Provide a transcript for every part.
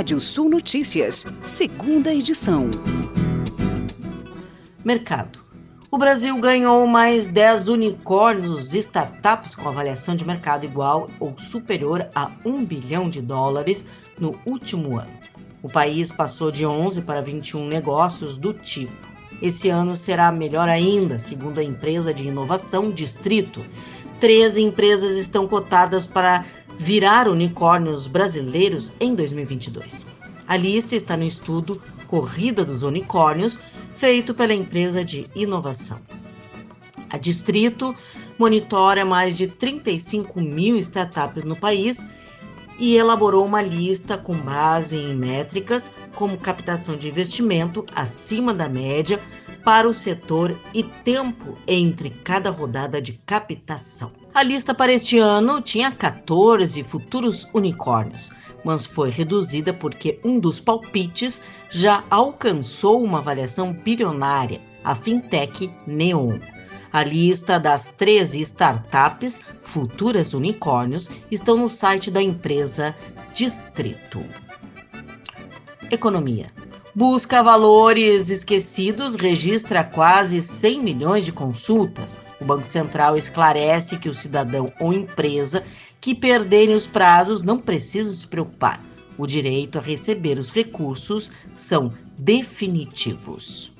Rádio Sul Notícias, segunda edição. Mercado. O Brasil ganhou mais 10 unicórnios startups com avaliação de mercado igual ou superior a 1 bilhão de dólares no último ano. O país passou de 11 para 21 negócios do tipo. Esse ano será melhor ainda, segundo a empresa de inovação Distrito. 13 empresas estão cotadas para virar unicórnios brasileiros em 2022. A lista está no estudo Corrida dos Unicórnios, feito pela empresa de inovação. A Distrito monitora mais de 35 mil startups no país e elaborou uma lista com base em métricas como captação de investimento acima da média para o setor e tempo entre cada rodada de captação. A lista para este ano tinha 14 futuros unicórnios, mas foi reduzida porque um dos palpites já alcançou uma avaliação bilionária, a fintech Neon. A lista das 13 startups futuras unicórnios estão no site da empresa Distrito. Economia. Busca valores esquecidos registra quase 100 milhões de consultas. O Banco Central esclarece que o cidadão ou empresa que perderem os prazos não precisam se preocupar. O direito a receber os recursos são definitivos.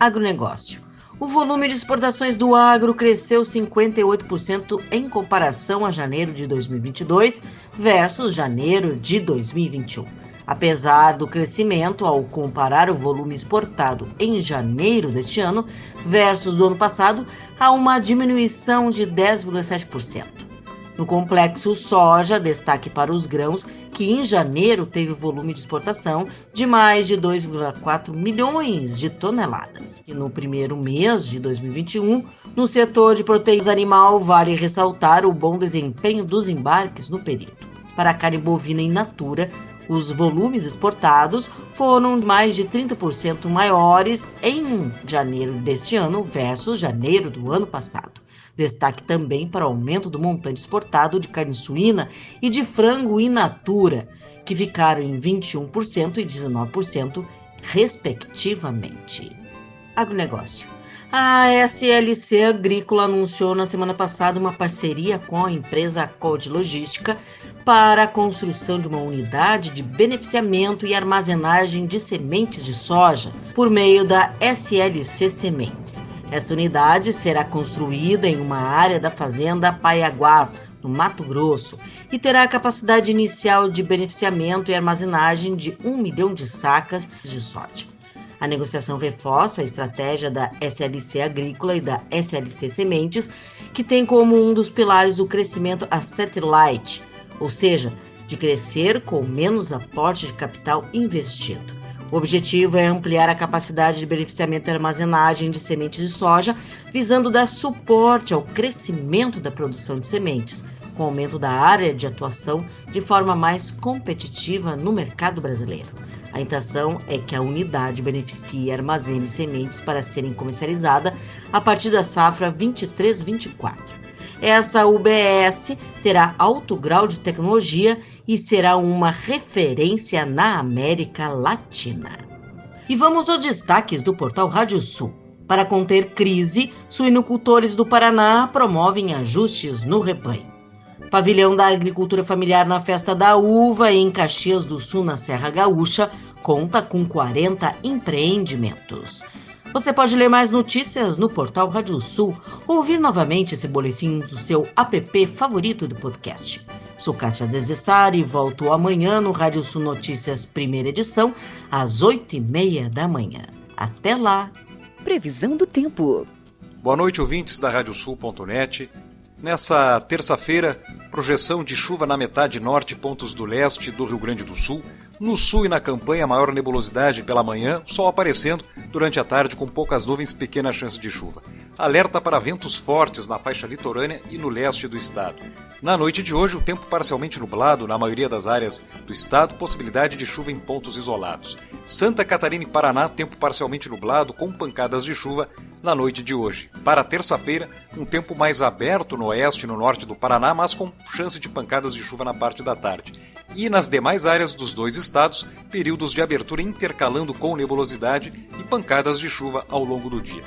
Agronegócio. O volume de exportações do agro cresceu 58% em comparação a janeiro de 2022 versus janeiro de 2021. Apesar do crescimento, ao comparar o volume exportado em janeiro deste ano versus do ano passado, há uma diminuição de 10,7%. No complexo soja, destaque para os grãos, que em janeiro teve volume de exportação de mais de 2,4 milhões de toneladas. E no primeiro mês de 2021, no setor de proteínas animal, vale ressaltar o bom desempenho dos embarques no período. Para a carne bovina in natura, os volumes exportados foram mais de 30% maiores em janeiro deste ano versus janeiro do ano passado. Destaque também para o aumento do montante exportado de carne suína e de frango in natura, que ficaram em 21% e 19%, respectivamente. Agronegócio. A SLC Agrícola anunciou na semana passada uma parceria com a empresa Code Logística para a construção de uma unidade de beneficiamento e armazenagem de sementes de soja por meio da SLC Sementes. Essa unidade será construída em uma área da fazenda Paiaguás, no Mato Grosso, e terá a capacidade inicial de beneficiamento e armazenagem de um milhão de sacas de soja. A negociação reforça a estratégia da SLC Agrícola e da SLC Sementes, que tem como um dos pilares o crescimento asset light, ou seja, de crescer com menos aporte de capital investido. O objetivo é ampliar a capacidade de beneficiamento e armazenagem de sementes de soja, visando dar suporte ao crescimento da produção de sementes, com aumento da área de atuação de forma mais competitiva no mercado brasileiro. A intenção é que a unidade beneficie e armazene sementes para serem comercializadas a partir da safra 23-24. Essa UBS terá alto grau de tecnologia e será uma referência na América Latina. E vamos aos destaques do portal Rádio Sul. Para conter crise, suinocultores do Paraná promovem ajustes no rebanho. Pavilhão da Agricultura Familiar na Festa da Uva, em Caxias do Sul, na Serra Gaúcha, conta com 40 empreendimentos. Você pode ler mais notícias no portal Rádio Sul ou ouvir novamente esse boletim do seu app favorito do podcast. Sou Kátia Desessari e volto amanhã no Rádio Sul Notícias, primeira edição, às oito e meia da manhã. Até lá! Previsão do tempo. Boa noite, ouvintes da Radiosul.net. Nessa terça-feira, projeção de chuva na metade norte pontos do leste do Rio Grande do Sul. No sul e na campanha, maior nebulosidade pela manhã, sol aparecendo durante a tarde com poucas nuvens, pequena chance de chuva. Alerta para ventos fortes na faixa litorânea e no leste do estado. Na noite de hoje, o tempo parcialmente nublado na maioria das áreas do estado, possibilidade de chuva em pontos isolados. Santa Catarina e Paraná, tempo parcialmente nublado com pancadas de chuva na noite de hoje. Para terça-feira, um tempo mais aberto no oeste e no norte do Paraná, mas com chance de pancadas de chuva na parte da tarde. E nas demais áreas dos dois estados, períodos de abertura intercalando com nebulosidade e pancadas de chuva ao longo do dia.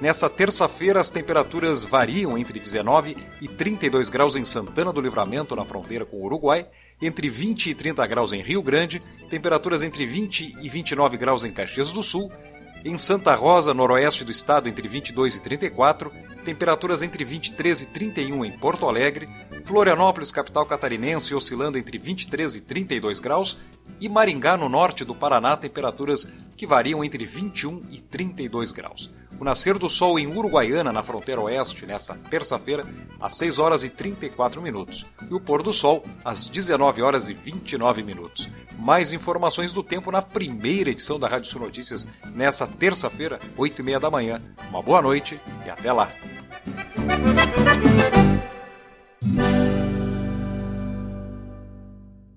Nessa terça-feira, as temperaturas variam entre 19 e 32 graus em Santana do Livramento, na fronteira com o Uruguai, entre 20 e 30 graus em Rio Grande, temperaturas entre 20 e 29 graus em Caxias do Sul, em Santa Rosa, noroeste do estado, entre 22 e 34, temperaturas entre 23 e 31 em Porto Alegre, Florianópolis, capital catarinense, oscilando entre 23 e 32 graus, e Maringá, no norte do Paraná, temperaturas que variam entre 21 e 32 graus. O nascer do sol em Uruguaiana, na fronteira oeste, nessa terça-feira, às 6 horas e 34 minutos. E o pôr do sol às 19 horas e 29 minutos. Mais informações do tempo na primeira edição da Rádio Sul Notícias, nessa terça-feira, 8 e meia da manhã. Uma boa noite e até lá!